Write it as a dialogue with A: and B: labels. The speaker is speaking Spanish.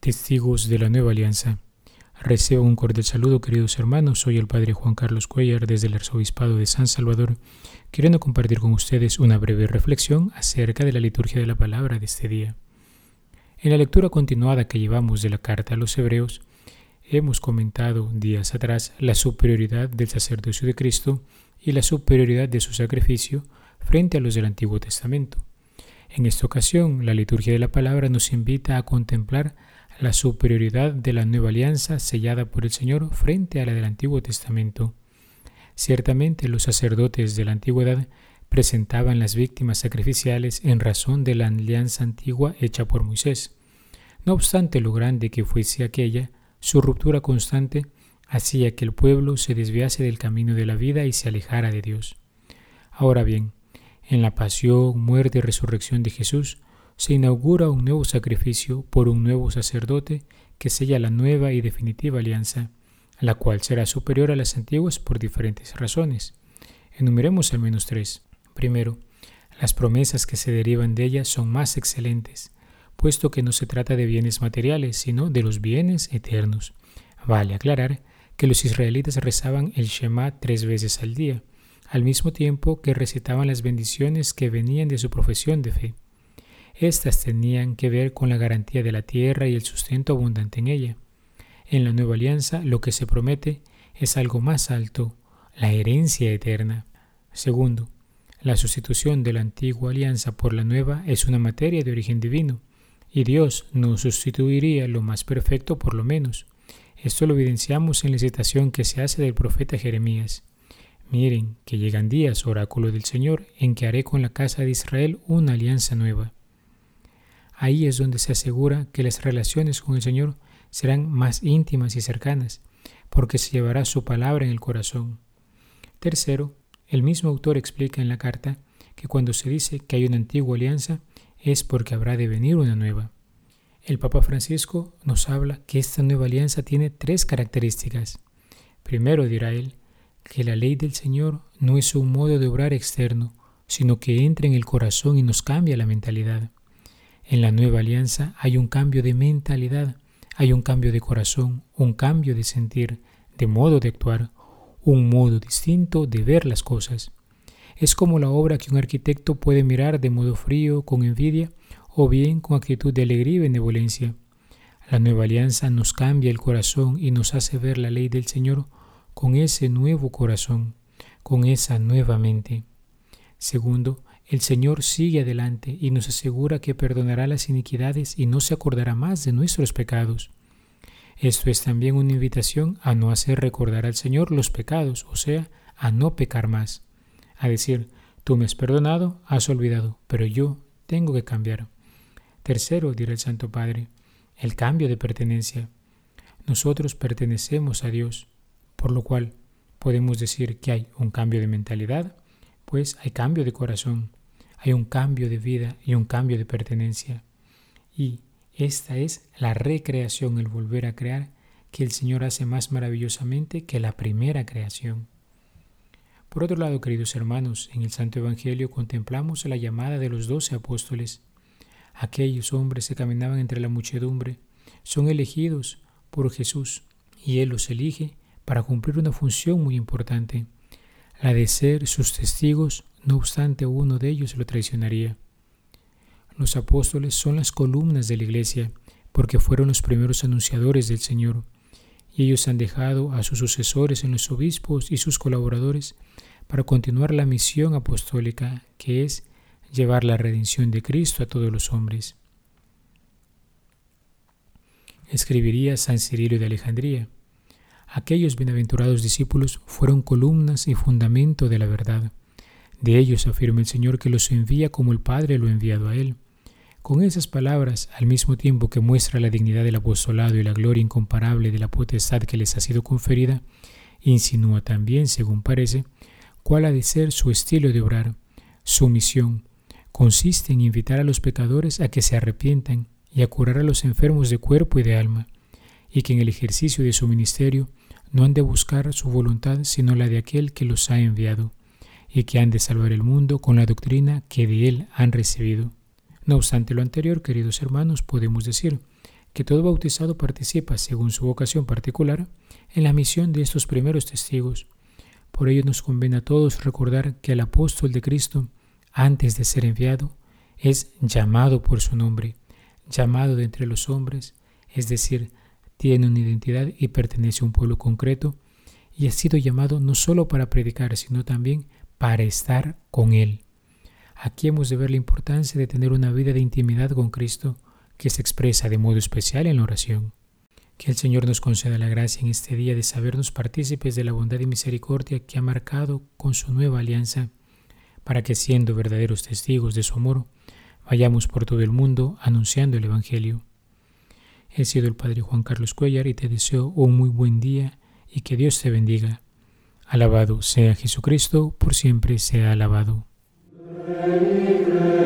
A: Testigos de la nueva alianza. Recibo un cordial saludo, queridos hermanos. Soy el Padre Juan Carlos Cuellar desde el Arzobispado de San Salvador, queriendo compartir con ustedes una breve reflexión acerca de la liturgia de la palabra de este día. En la lectura continuada que llevamos de la carta a los Hebreos, hemos comentado días atrás la superioridad del sacerdocio de Cristo y la superioridad de su sacrificio frente a los del Antiguo Testamento. En esta ocasión, la liturgia de la palabra nos invita a contemplar la superioridad de la nueva alianza sellada por el Señor frente a la del Antiguo Testamento. Ciertamente los sacerdotes de la antigüedad presentaban las víctimas sacrificiales en razón de la alianza antigua hecha por Moisés. No obstante lo grande que fuese aquella, su ruptura constante hacía que el pueblo se desviase del camino de la vida y se alejara de Dios. Ahora bien, en la pasión, muerte y resurrección de Jesús, se inaugura un nuevo sacrificio por un nuevo sacerdote que sella la nueva y definitiva alianza, la cual será superior a las antiguas por diferentes razones. Enumeremos al menos tres. Primero, las promesas que se derivan de ella son más excelentes, puesto que no se trata de bienes materiales, sino de los bienes eternos. Vale aclarar que los israelitas rezaban el Shema tres veces al día, al mismo tiempo que recitaban las bendiciones que venían de su profesión de fe. Estas tenían que ver con la garantía de la tierra y el sustento abundante en ella. En la nueva alianza lo que se promete es algo más alto, la herencia eterna. Segundo, la sustitución de la antigua alianza por la nueva es una materia de origen divino, y Dios no sustituiría lo más perfecto por lo menos. Esto lo evidenciamos en la citación que se hace del profeta Jeremías. Miren que llegan días, oráculo del Señor, en que haré con la casa de Israel una alianza nueva. Ahí es donde se asegura que las relaciones con el Señor serán más íntimas y cercanas, porque se llevará su palabra en el corazón. Tercero, el mismo autor explica en la carta que cuando se dice que hay una antigua alianza es porque habrá de venir una nueva. El Papa Francisco nos habla que esta nueva alianza tiene tres características. Primero, dirá él, que la ley del Señor no es un modo de obrar externo, sino que entra en el corazón y nos cambia la mentalidad. En la nueva alianza hay un cambio de mentalidad, hay un cambio de corazón, un cambio de sentir, de modo de actuar, un modo distinto de ver las cosas. Es como la obra que un arquitecto puede mirar de modo frío, con envidia, o bien con actitud de alegría y benevolencia. La nueva alianza nos cambia el corazón y nos hace ver la ley del Señor con ese nuevo corazón, con esa nueva mente. Segundo, el Señor sigue adelante y nos asegura que perdonará las iniquidades y no se acordará más de nuestros pecados. Esto es también una invitación a no hacer recordar al Señor los pecados, o sea, a no pecar más. A decir, tú me has perdonado, has olvidado, pero yo tengo que cambiar. Tercero, dirá el Santo Padre, el cambio de pertenencia. Nosotros pertenecemos a Dios, por lo cual podemos decir que hay un cambio de mentalidad, pues hay cambio de corazón hay un cambio de vida y un cambio de pertenencia. Y esta es la recreación, el volver a crear, que el Señor hace más maravillosamente que la primera creación. Por otro lado, queridos hermanos, en el Santo Evangelio contemplamos la llamada de los doce apóstoles. Aquellos hombres que caminaban entre la muchedumbre son elegidos por Jesús y Él los elige para cumplir una función muy importante, la de ser sus testigos no obstante, uno de ellos lo traicionaría. Los apóstoles son las columnas de la iglesia porque fueron los primeros anunciadores del Señor, y ellos han dejado a sus sucesores en los obispos y sus colaboradores para continuar la misión apostólica que es llevar la redención de Cristo a todos los hombres. Escribiría San Cirilo de Alejandría. Aquellos bienaventurados discípulos fueron columnas y fundamento de la verdad. De ellos afirma el Señor que los envía como el Padre lo ha enviado a Él. Con esas palabras, al mismo tiempo que muestra la dignidad del apostolado y la gloria incomparable de la potestad que les ha sido conferida, insinúa también, según parece, cuál ha de ser su estilo de obrar. Su misión consiste en invitar a los pecadores a que se arrepientan y a curar a los enfermos de cuerpo y de alma, y que en el ejercicio de su ministerio no han de buscar su voluntad sino la de aquel que los ha enviado, y que han de salvar el mundo con la doctrina que de él han recibido. No obstante lo anterior, queridos hermanos, podemos decir que todo bautizado participa, según su vocación particular, en la misión de estos primeros testigos. Por ello nos conviene a todos recordar que el apóstol de Cristo, antes de ser enviado, es llamado por su nombre, llamado de entre los hombres, es decir, tiene una identidad y pertenece a un pueblo concreto, y ha sido llamado no solo para predicar, sino también para estar con Él. Aquí hemos de ver la importancia de tener una vida de intimidad con Cristo que se expresa de modo especial en la oración. Que el Señor nos conceda la gracia en este día de sabernos partícipes de la bondad y misericordia que ha marcado con su nueva alianza, para que siendo verdaderos testigos de su amor, vayamos por todo el mundo anunciando el Evangelio. He sido el Padre Juan Carlos Cuellar y te deseo un muy buen día y que Dios te bendiga. Alabado sea Jesucristo, por siempre sea alabado. Amen.